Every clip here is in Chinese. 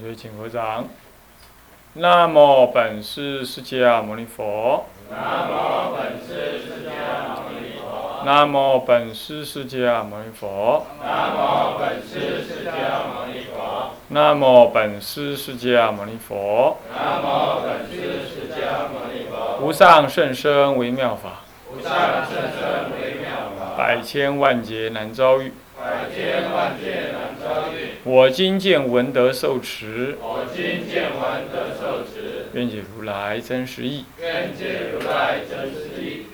同学请合掌。那么本师释迦牟尼佛。那么本师释迦牟尼佛。那么本师释迦牟尼佛。那么本师释迦牟尼佛。那么本师释迦牟尼佛。南无本师释迦牟尼佛。无上甚深微妙法，无上甚深微妙法。百千万劫难遭遇。百千万劫难遭遇。我今见闻得受持，我今见闻得受持。愿解如来真实义。愿解如来真实义。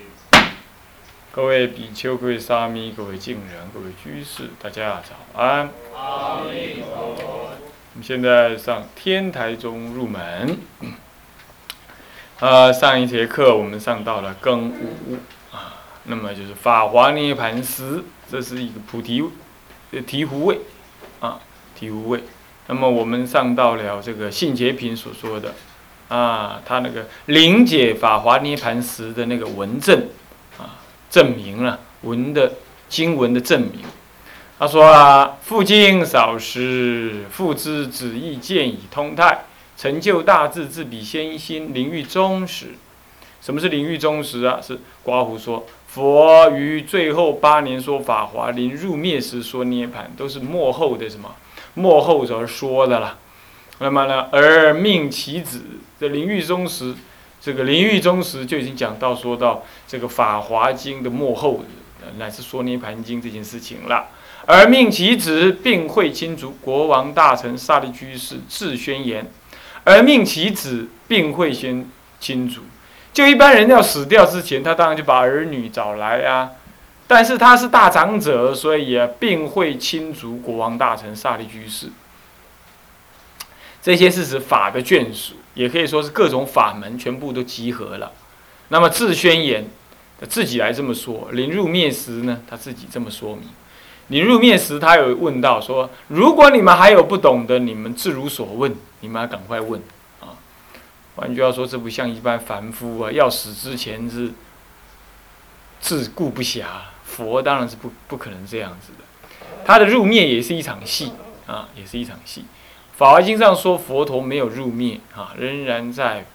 各位比丘、各位沙弥、各位敬人、各位居士，大家早安。阿弥陀佛。我们现在上天台中入门。呃，上一节课我们上到了庚午啊，那么就是法华涅盘师，这是一个菩提呃醍醐位啊，醍醐位。那么我们上到了这个信解品所说的啊，他那个灵解法华涅盘时的那个文证啊，证明了文的经文的证明。他说啊，复经少时，复知旨意见以通泰，成就大智，自比先心，灵域中时。什么是灵域忠实啊？是刮胡说，佛于最后八年说法华，临入灭时说涅盘，都是末后的什么？末后而说的啦。那么呢，而命其子这灵域中时，这个灵域中时就已经讲到说到这个法华经的末后，乃是说涅盘经这件事情了。而命其子并会亲族国王大臣萨利居士致宣言，而命其子并会先亲族，就一般人要死掉之前，他当然就把儿女找来啊。但是他是大长者，所以也并会亲族国王大臣萨利居士。这些是指法的眷属，也可以说是各种法门全部都集合了。那么自宣言，自己来这么说。临入灭时呢，他自己这么说明。你入灭时，他有问到说：“如果你们还有不懂的，你们自如所问，你们要赶快问啊！”换句话说，这不像一般凡夫啊，要死之前是自顾不暇。佛当然是不不可能这样子的，他的入灭也是一场戏啊，也是一场戏。法华经上说，佛陀没有入灭啊，仍然在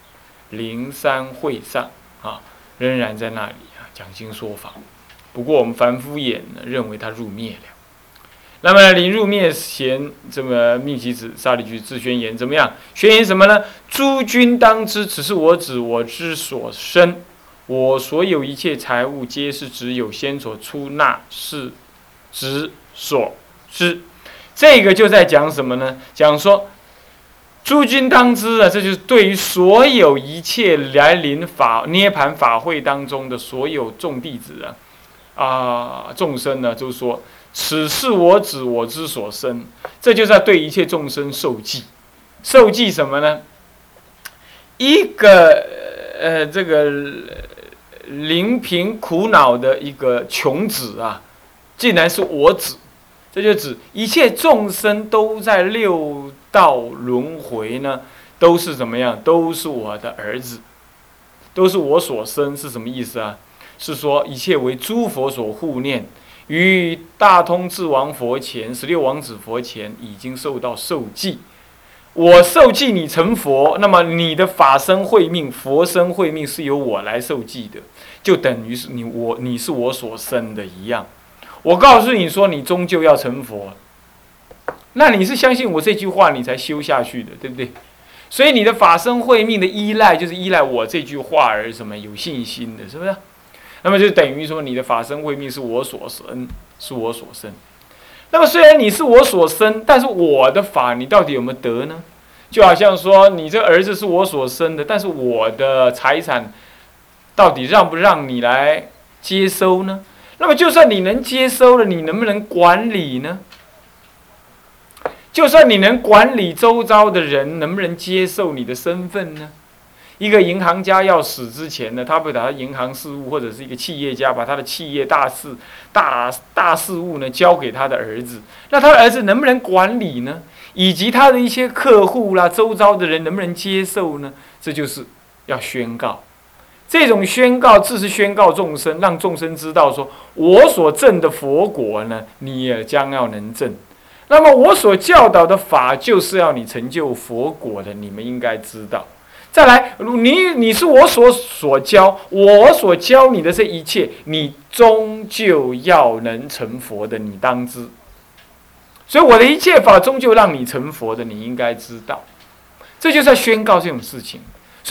灵山会上啊，仍然在那里啊讲经说法。不过我们凡夫眼呢，认为他入灭了。那么临入灭前，这么密集子沙利居自宣言怎么样？宣言什么呢？诸君当知，此是我子我之所生，我所有一切财物，皆是只有先所出纳是之所知。这个就在讲什么呢？讲说诸君当知啊，这就是对于所有一切来临法涅盘法会当中的所有众弟子啊。啊，众生呢，就是说，此是我子我之所生，这就是在对一切众生受记，受记什么呢？一个呃，这个临贫苦恼的一个穷子啊，竟然是我子，这就指一切众生都在六道轮回呢，都是怎么样？都是我的儿子，都是我所生，是什么意思啊？是说一切为诸佛所护念，于大通智王佛前、十六王子佛前已经受到受记。我受记，你成佛，那么你的法身慧命、佛身慧命是由我来受记的，就等于是你我你是我所生的一样。我告诉你说，你终究要成佛，那你是相信我这句话，你才修下去的，对不对？所以你的法身慧命的依赖，就是依赖我这句话而什么有信心的，是不是？那么就等于说，你的法身慧命是我所生，是我所生。那么虽然你是我所生，但是我的法你到底有没有得呢？就好像说，你这儿子是我所生的，但是我的财产到底让不让你来接收呢？那么就算你能接收了，你能不能管理呢？就算你能管理周遭的人，能不能接受你的身份呢？一个银行家要死之前呢，他会把他银行事务，或者是一个企业家把他的企业大事、大大事务呢交给他的儿子。那他的儿子能不能管理呢？以及他的一些客户啦、周遭的人能不能接受呢？这就是要宣告。这种宣告，自是宣告众生，让众生知道说，我所证的佛果呢，你也将要能证。那么我所教导的法，就是要你成就佛果的，你们应该知道。再来，你你是我所所教，我所教你的这一切，你终究要能成佛的，你当知。所以我的一切法，终究让你成佛的，你应该知道。这就是要宣告这种事情。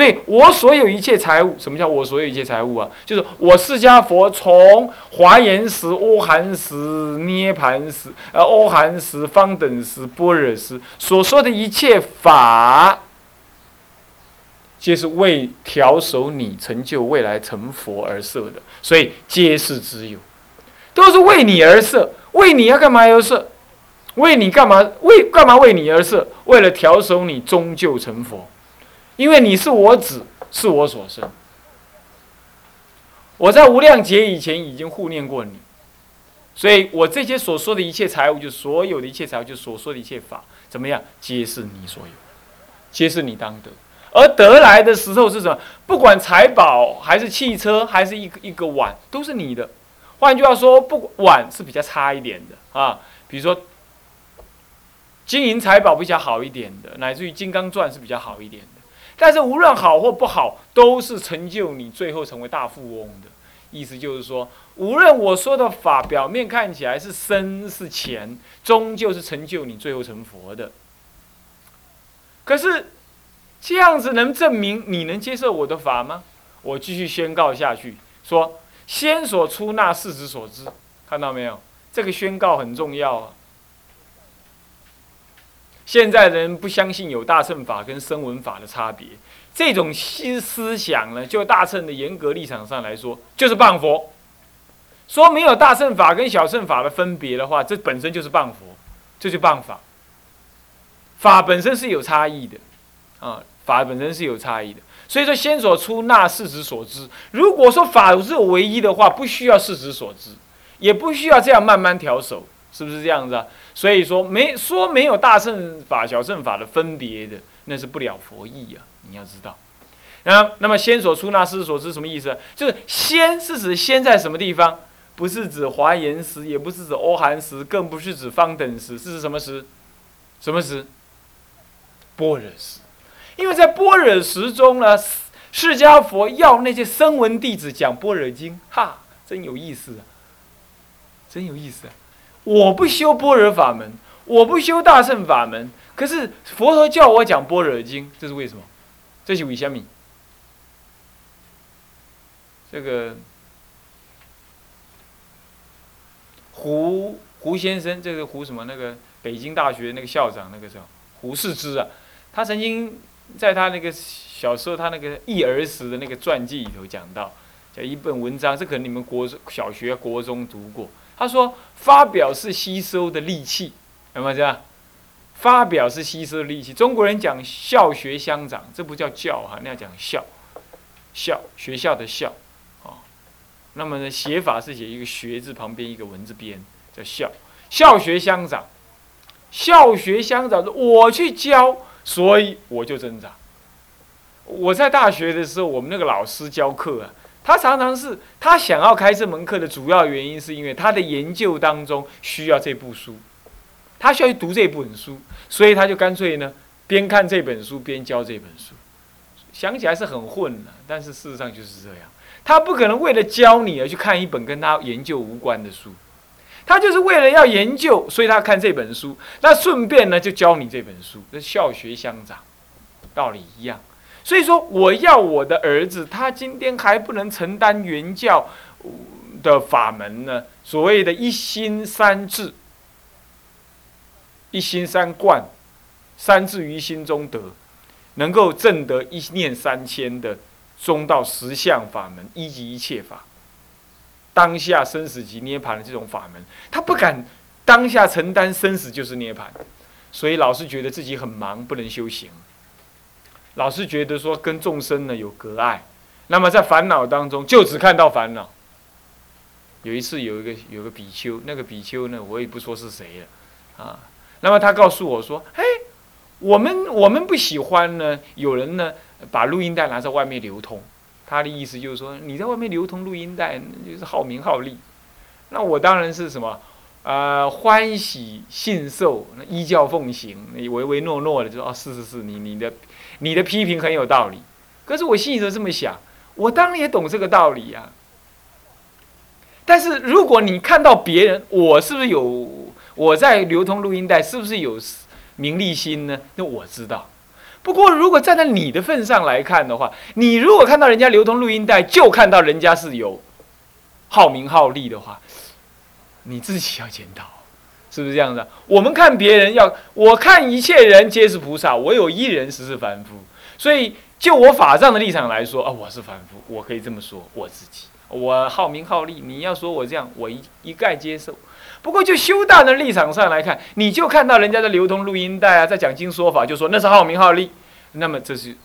所以我所有一切财物，什么叫我所有一切财物啊？就是我释迦佛从华严时、乌含时、涅盘时、呃欧含时、方等时、般若时所说的一切法。皆是为调守你成就未来成佛而设的，所以皆是之有，都是为你而设。为你要干嘛而设？为你干嘛？为干嘛为你而设？为了调守你终究成佛，因为你是我子，是我所生。我在无量劫以前已经护念过你，所以我这些所说的一切财物，就所有的一切财物，就所说的一切法，怎么样？皆是你所有，皆是你当得。而得来的时候是什么？不管财宝还是汽车，还是一个一个碗，都是你的。换句话说，不碗是比较差一点的啊。比如说，金银财宝比较好一点的，乃至于金刚钻是比较好一点的。但是无论好或不好，都是成就你最后成为大富翁的。意思就是说，无论我说的法表面看起来是深是浅，终究是成就你最后成佛的。可是。这样子能证明你能接受我的法吗？我继续宣告下去，说先所出纳事实所知，看到没有？这个宣告很重要啊。现在人不相信有大乘法跟声闻法的差别，这种新思想呢，就大乘的严格立场上来说，就是谤佛。说没有大乘法跟小乘法的分别的话，这本身就是谤佛，这就谤法。法本身是有差异的，啊。法本身是有差异的，所以说先所出纳事实所知。如果说法是唯一的话，不需要事实所知，也不需要这样慢慢调手，是不是这样子啊？所以说没说没有大乘法、小乘法的分别的，那是不了佛意啊！你要知道。那那么先所出纳事实所知什么意思？就是先是指先在什么地方？不是指华严时，也不是指欧韩时，更不是指方等时，是指什么时？什么时？般若时。因为在般若时中呢，释迦佛要那些声闻弟子讲般若经，哈，真有意思啊，真有意思啊！我不修般若法门，我不修大乘法门，可是佛陀叫我讲般若经，这是为什么？这是为什么？这个胡胡先生，这个胡什么？那个北京大学那个校长，那个叫胡适之啊，他曾经。在他那个小时候，他那个忆儿时的那个传记里头讲到，叫一本文章，这可能你们国小学、国中读过。他说，发表是吸收的利器，有没有这样？发表是吸收的利器。中国人讲校学相长，这不叫教哈，那要讲校，校学校的校，啊。那么呢，写法是写一个学字旁边一个文字边，叫校。校学相长，校学相长，我去教。所以我就挣扎。我在大学的时候，我们那个老师教课啊，他常常是他想要开这门课的主要原因，是因为他的研究当中需要这部书，他需要去读这本书，所以他就干脆呢，边看这本书边教这本书。想起来是很混的，但是事实上就是这样。他不可能为了教你而去看一本跟他研究无关的书。他就是为了要研究，所以他看这本书。那顺便呢，就教你这本书。这校学相长，道理一样。所以说，我要我的儿子，他今天还不能承担原教的法门呢。所谓的一心三智，一心三观，三智于心中得，能够证得一念三千的中道实相法门，一即一切法。当下生死即涅槃的这种法门，他不敢当下承担生死就是涅槃，所以老是觉得自己很忙，不能修行。老是觉得说跟众生呢有隔碍，那么在烦恼当中就只看到烦恼。有一次有一个有个比丘，那个比丘呢我也不说是谁了啊，那么他告诉我说：“嘿，我们我们不喜欢呢，有人呢把录音带拿在外面流通。”他的意思就是说，你在外面流通录音带，就是好名好利。那我当然是什么，呃，欢喜信受，依教奉行，你唯唯诺诺的就说哦，是是是，你你的你的批评很有道理。可是我心里头这么想，我当然也懂这个道理呀。但是如果你看到别人，我是不是有我在流通录音带，是不是有名利心呢？那我知道。不过如果站在你的份上来看的话，你如果看到人家流通录音带，就看到人家是有好名好利的话。你自己要检讨，是不是这样子？我们看别人要，我看一切人皆是菩萨，我有一人实是凡夫。所以就我法藏的立场来说啊，我是凡夫，我可以这么说我自己。我好名好利，你要说我这样，我一一概接受。不过就修道的立场上来看，你就看到人家在流通录音带啊，在讲经说法，就说那是好名好利，那么这是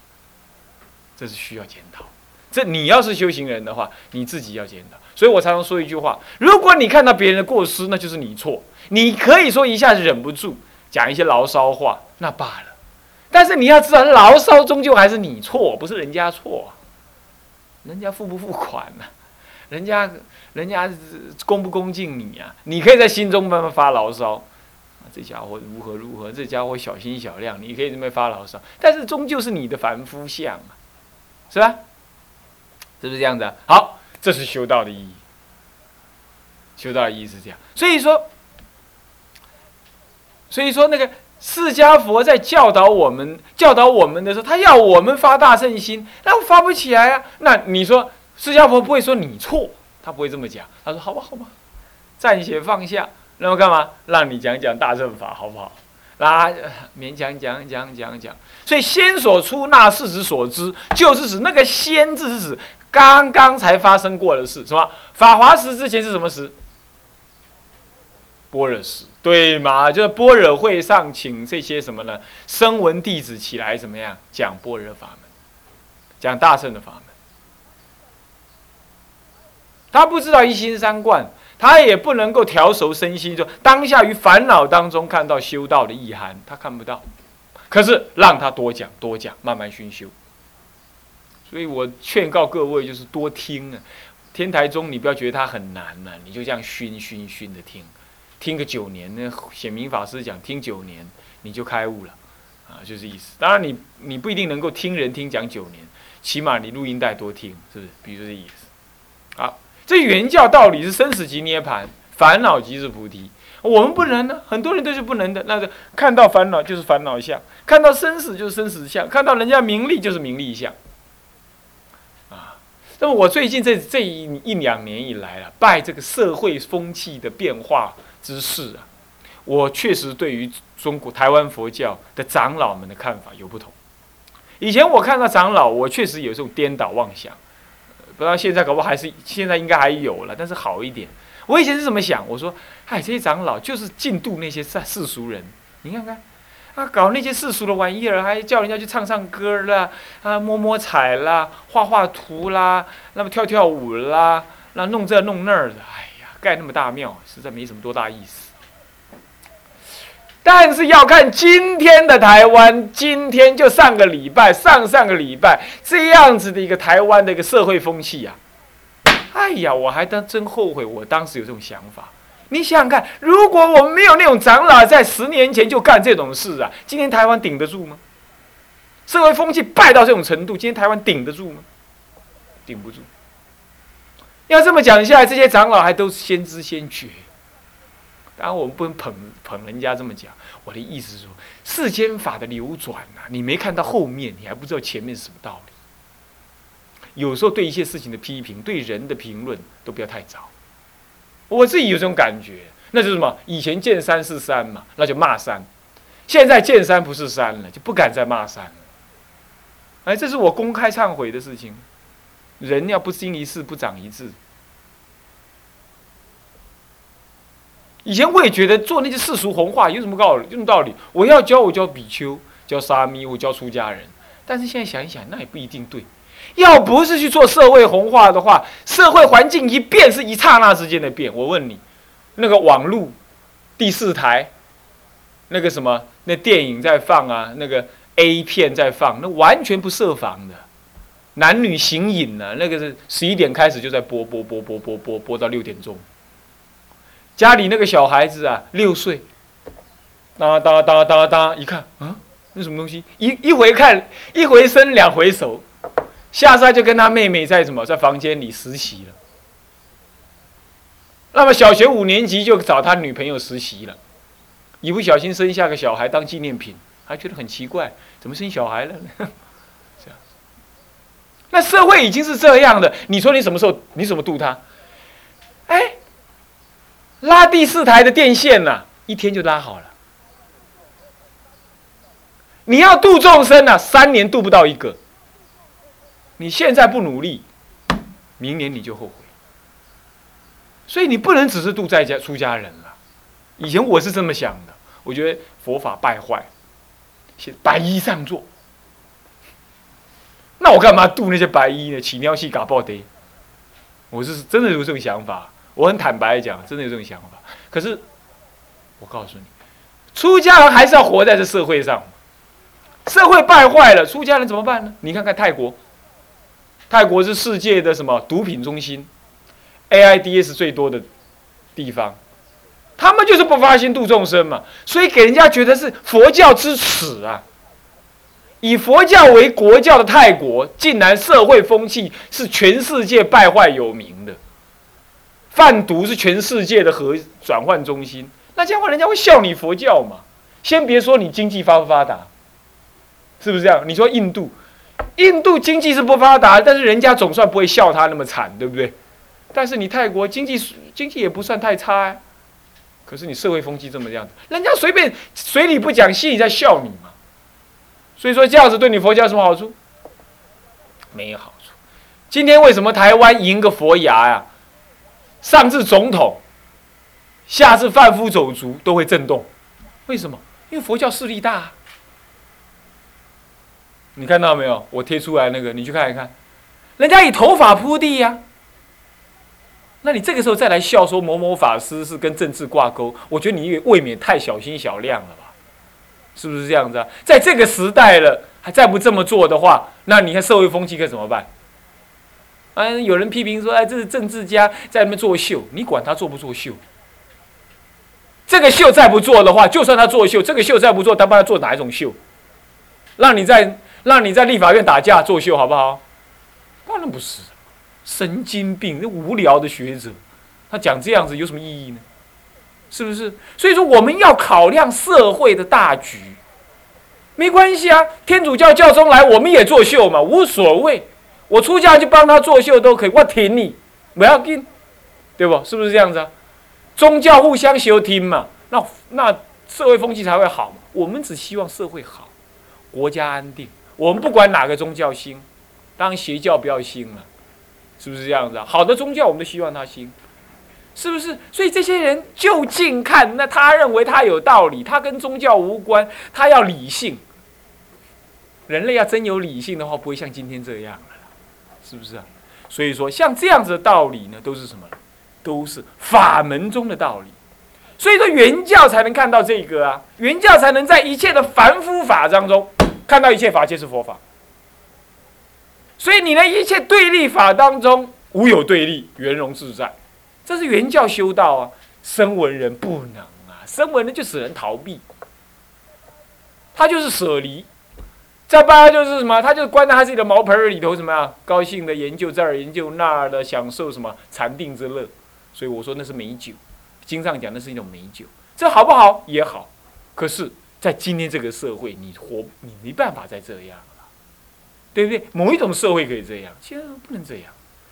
这是需要检讨。这你要是修行人的话，你自己要检讨。所以我常常说一句话：如果你看到别人的过失，那就是你错。你可以说一下子忍不住讲一些牢骚话，那罢了。但是你要知道，牢骚终究还是你错，不是人家错。人家付不付款呢？人家人家恭不恭敬你啊？你可以在心中慢慢发牢骚，这家伙如何如何，这家伙小心小量，你可以这么发牢骚。但是终究是你的凡夫相啊，是吧？是不是这样子？好。这是修道的意义。修道的意义是这样，所以说，所以说那个释迦佛在教导我们、教导我们的时候，他要我们发大圣心，那我发不起来啊。那你说释迦佛不会说你错，他不会这么讲。他说：“好吧，好吧，暂且放下，那么干嘛？让你讲讲大乘法，好不好？来勉强讲讲讲讲。所以先所出那事实所知，就是指那个先字是指。”刚刚才发生过的事，什么？法华时之前是什么时？般若时，对嘛？就是般若会上请这些什么呢？声闻弟子起来怎么样讲般若法门，讲大圣的法门。他不知道一心三观，他也不能够调熟身心，就当下于烦恼当中看到修道的意涵，他看不到。可是让他多讲多讲，慢慢熏修。所以我劝告各位，就是多听啊！天台宗，你不要觉得它很难呢，你就这样熏熏熏的听，听个九年，那显明法师讲，听九年你就开悟了，啊，就是意思。当然你你不一定能够听人听讲九年，起码你录音带多听，是不是？比如这意思。好，这原教道理是生死即涅盘，烦恼即是菩提。我们不能呢，很多人都是不能的。那个看到烦恼就是烦恼相，看到生死就是生死相，看到人家名利就是名利相。那么我最近这这一一两年以来啊，拜这个社会风气的变化之势啊，我确实对于中国台湾佛教的长老们的看法有不同。以前我看到长老，我确实有这种颠倒妄想，不知道现在搞不还是现在应该还有了，但是好一点。我以前是怎么想？我说，哎，这些长老就是禁度那些世世俗人，你看看。啊，搞那些世俗的玩意儿，还叫人家去唱唱歌啦，啊，摸摸彩啦，画画图啦，那么跳跳舞啦，那弄这弄那儿的，哎呀，盖那么大庙，实在没什么多大意思。但是要看今天的台湾，今天就上个礼拜、上上个礼拜这样子的一个台湾的一个社会风气呀，哎呀，我还当真后悔，我当时有这种想法。你想想看，如果我们没有那种长老在十年前就干这种事啊，今天台湾顶得住吗？社会风气败到这种程度，今天台湾顶得住吗？顶不住。要这么讲下来，这些长老还都是先知先觉。当然，我们不能捧捧人家这么讲。我的意思是说，世间法的流转啊，你没看到后面，你还不知道前面是什么道理。有时候对一些事情的批评，对人的评论，都不要太早。我自己有这种感觉，那就是什么？以前见山是山嘛，那就骂山；现在见山不是山了，就不敢再骂山了。哎，这是我公开忏悔的事情。人要不经一事，不长一智。以前我也觉得做那些世俗红话有什么道理？有什么道理？我要教我教比丘，教沙弥，我教出家人。但是现在想一想，那也不一定对。要不是去做社会红化的话，社会环境一变是一刹那之间的变。我问你，那个网络第四台，那个什么，那电影在放啊，那个 A 片在放，那完全不设防的，男女行影呢，那个是十一点开始就在播播播播播播播到六点钟。家里那个小孩子啊，六岁，哒哒哒哒哒，一看啊，那什么东西？一一回看，一回生，两回熟，下山就跟他妹妹在什么，在房间里实习了。那么小学五年级就找他女朋友实习了，一不小心生下个小孩当纪念品，还觉得很奇怪，怎么生小孩了呢？这样，那社会已经是这样的，你说你什么时候你怎么度他？哎，拉第四台的电线呐，一天就拉好了。你要度众生呐，三年度不到一个。你现在不努力，明年你就后悔。所以你不能只是度在家出家人了。以前我是这么想的，我觉得佛法败坏，写白衣上座。那我干嘛度那些白衣呢？起尿气嘎爆的。我是真的有这种想法，我很坦白讲，真的有这种想法。可是我告诉你，出家人还是要活在这社会上。社会败坏了，出家人怎么办呢？你看看泰国，泰国是世界的什么毒品中心，AIDS 最多的地方，他们就是不发心度众生嘛，所以给人家觉得是佛教之耻啊。以佛教为国教的泰国，竟然社会风气是全世界败坏有名的，贩毒是全世界的核转换中心，那这样话人家会笑你佛教嘛？先别说你经济发不发达。是不是这样？你说印度，印度经济是不发达，但是人家总算不会笑他那么惨，对不对？但是你泰国经济经济也不算太差，可是你社会风气这么样子，人家随便随你不讲，心里在笑你嘛。所以说这样子对你佛教有什么好处？没有好处。今天为什么台湾赢个佛牙呀？上至总统，下至贩夫走卒都会震动，为什么？因为佛教势力大。你看到没有？我贴出来那个，你去看一看，人家以头发铺地呀。那你这个时候再来笑说某某法师是跟政治挂钩，我觉得你也未免太小心小量了吧？是不是这样子啊？在这个时代了，还再不这么做的话，那你看社会风气该怎么办？嗯，有人批评说，哎，这是政治家在那边作秀，你管他作不作秀？这个秀再不做的话，就算他作秀，这个秀再不做，他帮他做哪一种秀？让你在。让你在立法院打架作秀好不好？当然不是，神经病，那无聊的学者，他讲这样子有什么意义呢？是不是？所以说我们要考量社会的大局，没关系啊。天主教教宗来，我们也作秀嘛，无所谓。我出家就帮他作秀都可以，我挺你，不要紧，对不？是不是这样子啊？宗教互相修听嘛，那那社会风气才会好嘛。我们只希望社会好，国家安定。我们不管哪个宗教兴，当邪教不要兴了，是不是这样子啊？好的宗教我们都希望它兴，是不是？所以这些人就近看，那他认为他有道理，他跟宗教无关，他要理性。人类要真有理性的话，不会像今天这样了，是不是啊？所以说，像这样子的道理呢，都是什么？都是法门中的道理。所以说，原教才能看到这个啊，原教才能在一切的凡夫法当中。看到一切法皆是佛法，所以你的一切对立法当中无有对立，圆融自在，这是原教修道啊。声闻人不能啊，声闻人就使人逃避，他就是舍离。再不然就是什么，他就关在他自己的茅盆里头，什么呀？高兴的研究这儿研究那儿的，享受什么禅定之乐。所以我说那是美酒，经上讲那是一种美酒，这好不好？也好，可是。在今天这个社会，你活你没办法再这样了，对不对？某一种社会可以这样，现在不能这样，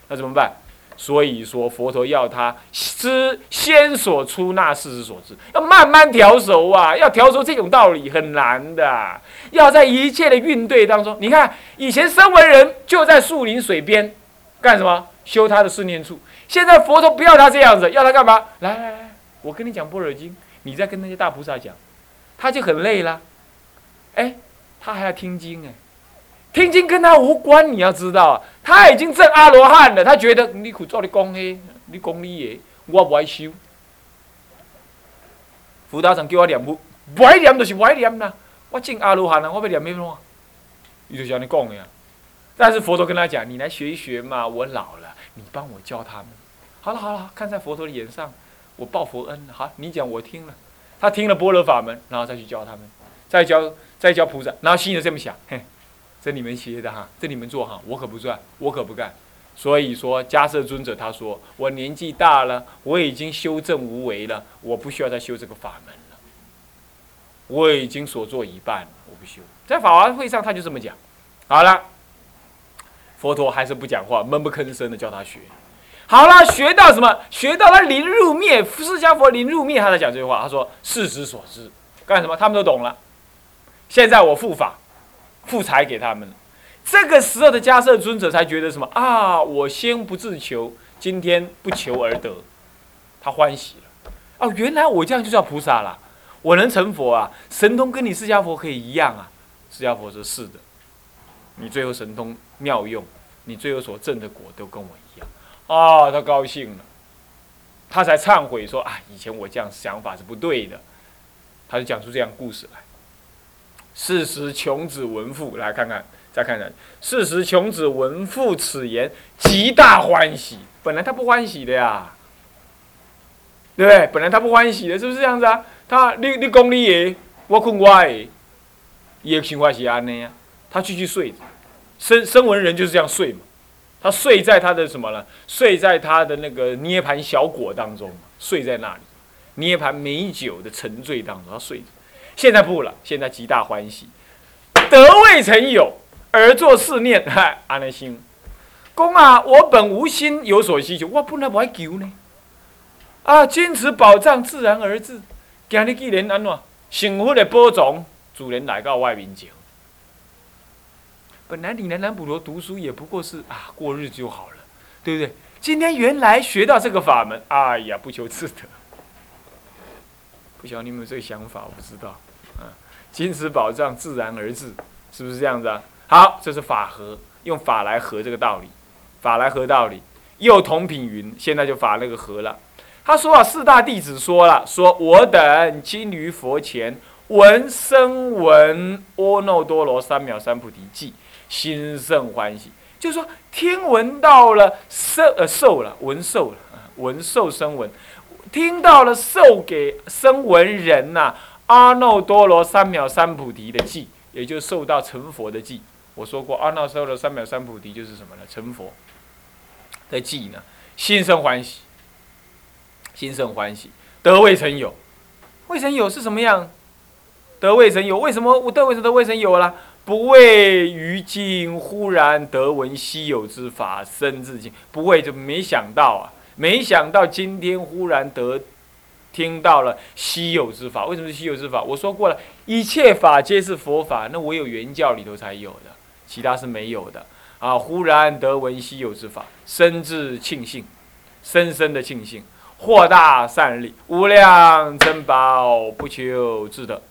那怎么办？所以说佛陀要他知先所出那事之所知，要慢慢调熟啊，要调熟这种道理很难的，要在一切的运对当中。你看以前身为人就在树林水边干什么？修他的思念处。现在佛陀不要他这样子，要他干嘛？来来来，我跟你讲般若经，你在跟那些大菩萨讲。他就很累了，哎，他还要听经哎，听经跟他无关，你要知道，他已经证阿罗汉了，他觉得你苦做你讲嘿，你讲你耶，我不爱修。辅导长叫我念不，不爱念就是不爱念啦，我证阿罗汉了，我要念咩喏？伊就像你讲的呀，但是佛陀跟他讲，你来学一学嘛，我老了，你帮我教他们。好了好了，看在佛陀的眼上，我报佛恩。好，你讲我听了，他听了般若法门，然后再去教他们，再教再教菩萨，然后心里这么想，嘿，这你们学的哈，这你们做哈，我可不赚，我可不干。所以说，迦摄尊者他说，我年纪大了，我已经修正无为了，我不需要再修这个法门了，我已经所做一半，我不修。在法华会上他就这么讲。好了，佛陀还是不讲话，闷不吭声的叫他学。好了，学到什么？学到他临入灭，释迦佛临入灭，他才讲这句话。他说：“事之所知，干什么？他们都懂了。现在我复法，复财给他们了。这个时候的迦摄尊者才觉得什么啊？我先不自求，今天不求而得，他欢喜了。哦，原来我这样就叫菩萨了，我能成佛啊！神通跟你释迦佛可以一样啊！释迦佛说：是的，你最后神通妙用，你最后所证的果都跟我。啊，他高兴了，他才忏悔说：啊，以前我这样想法是不对的。他就讲出这样故事来。事时穷子闻父，来看看。再看看，事实穷子闻父此言，极大欢喜。本来他不欢喜的呀，对不对？本来他不欢喜的，是不是这样子啊？他你你讲你的，我困我的，也情况是安尼啊。他继续睡，生生闻人就是这样睡嘛。他睡在他的什么呢？睡在他的那个涅盘小果当中，睡在那里，涅盘美酒的沉醉当中，他睡着。现在不了，现在极大欢喜，得未曾有。而作是念，嗨，安尼心，公啊，我本无心有所需求，我本来不爱求呢。啊，坚持保障自然而至。今日既然安怎，幸福的播种，主人来到外面讲。本来你南南普陀读书也不过是啊，过日子就好了，对不对？今天原来学到这个法门，哎呀，不求自得。不晓得你有没有这个想法？我不知道。啊，金持宝藏自然而至，是不是这样子啊？好，这是法和，用法来合这个道理，法来合道理。又同品云，现在就法那个和了。他说啊，四大弟子说了，说我等金于佛前闻声闻阿耨多罗三藐三菩提记，心生欢喜。就是说，听闻到了受呃受了闻受了闻受生闻，听到了受给生闻人呐阿耨多罗三藐三菩提的记，也就受到成佛的记。我说过，阿耨多罗三藐三菩提就是什么呢？成佛的记呢？心生欢喜，心生欢喜，得未曾有，未曾有是什么样？得未曾有，为什么我得未曾得未曾有了？不为于今忽然得闻稀有之法生至今，不为就没想到啊，没想到今天忽然得。听到了稀有之法，为什么是稀有之法？我说过了，一切法皆是佛法，那唯有原教里头才有的。其他是没有的啊！忽然得闻稀有之法，深自庆幸，深深的庆幸，获大善利，无量珍宝，不求自得。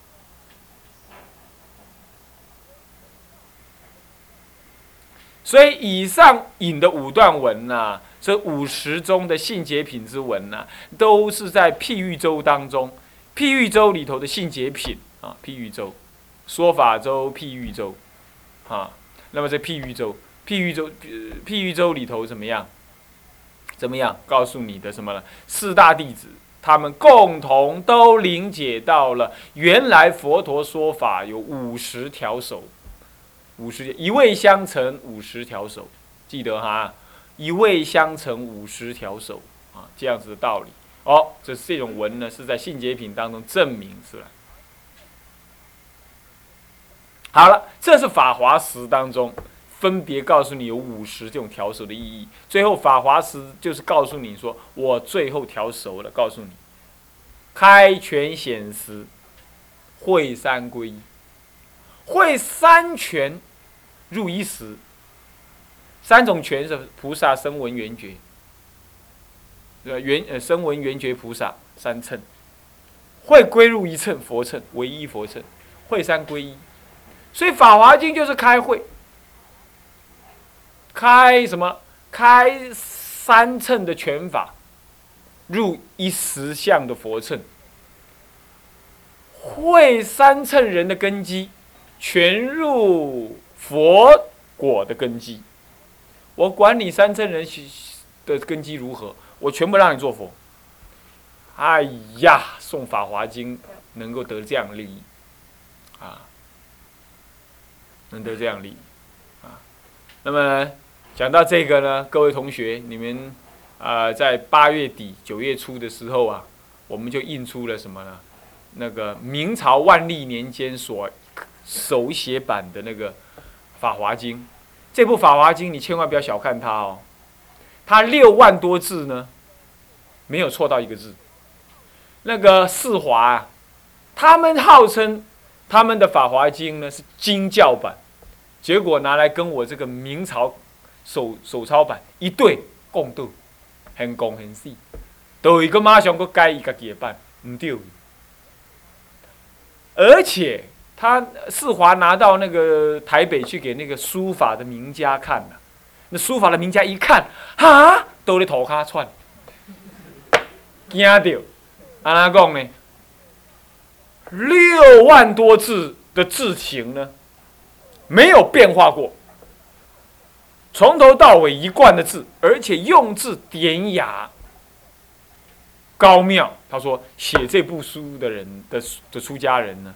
所以以上引的五段文呐，这五十中的性解品之文呐，都是在譬喻周当中，譬喻周里头的性解品啊，譬喻周，说法周，譬喻周，啊。那么在譬喻州，譬喻州，譬喻州里头怎么样？怎么样？告诉你的什么呢？四大弟子他们共同都理解到了，原来佛陀说法有五十条手，五十一味相乘五十条手，记得哈，一味相乘五十条手啊，这样子的道理。哦，这这种文呢，是在信解品当中证明出来。好了，这是法华时当中分别告诉你有五十这种调手的意义。最后法华时就是告诉你说，我最后调熟了，告诉你，开权显实，会三归一，会三权入一时。三种权是菩萨声闻缘觉，呃？缘呃声闻缘觉菩萨三乘，会归入一乘佛乘，唯一佛乘，会三归一。所以《法华经》就是开会，开什么？开三乘的拳法，入一实相的佛乘，会三乘人的根基，全入佛果的根基。我管你三乘人的根基如何，我全部让你做佛。哎呀，送《法华经》能够得这样利益，啊，能得这样利益，啊，那么讲到这个呢，各位同学，你们啊，在八月底九月初的时候啊，我们就印出了什么呢？那个明朝万历年间所手写版的那个《法华经》，这部《法华经》你千万不要小看它哦，它六万多字呢，没有错到一个字。那个四华啊，他们号称他们的《法华经》呢是经教版，结果拿来跟我这个明朝手手抄版一对，共度，很公很细，都一个马上个改一个己版，唔对。而且他四华拿到那个台北去给那个书法的名家看了，那书法的名家一看，哈，都在头卡窜，惊到。安拉讲呢，六万多字的字形呢，没有变化过，从头到尾一贯的字，而且用字典雅、高妙。他说，写这部书的人的的出家人呢，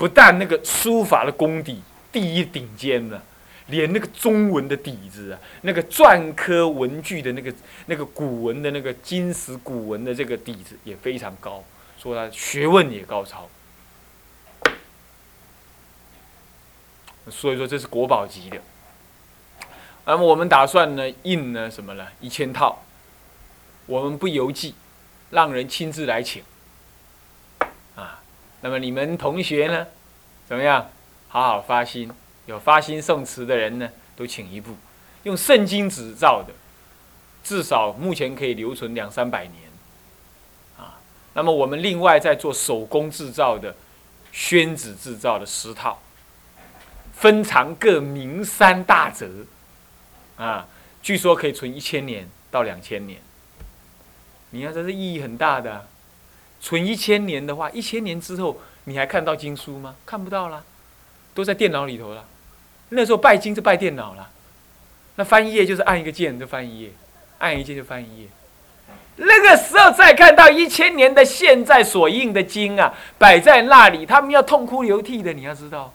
不但那个书法的功底第一顶尖呢。连那个中文的底子啊，那个篆刻文具的那个那个古文的那个金石古文的这个底子也非常高，说他学问也高超，所以说这是国宝级的。那么我们打算呢印呢什么呢？一千套，我们不邮寄，让人亲自来请。那么你们同学呢，怎么样？好好发心。有发心诵词的人呢，都请一部，用圣经纸造的，至少目前可以留存两三百年，啊，那么我们另外在做手工制造的宣纸制造的十套，分藏各名三大折，啊，据说可以存一千年到两千年，你看这是意义很大的，存一千年的话，一千年之后你还看到经书吗？看不到了，都在电脑里头了。那时候拜经就拜电脑了，那翻一页就是按一个键就翻一页，按一键就翻一页。那个时候再看到一千年的现在所印的经啊，摆在那里，他们要痛哭流涕的，你要知道。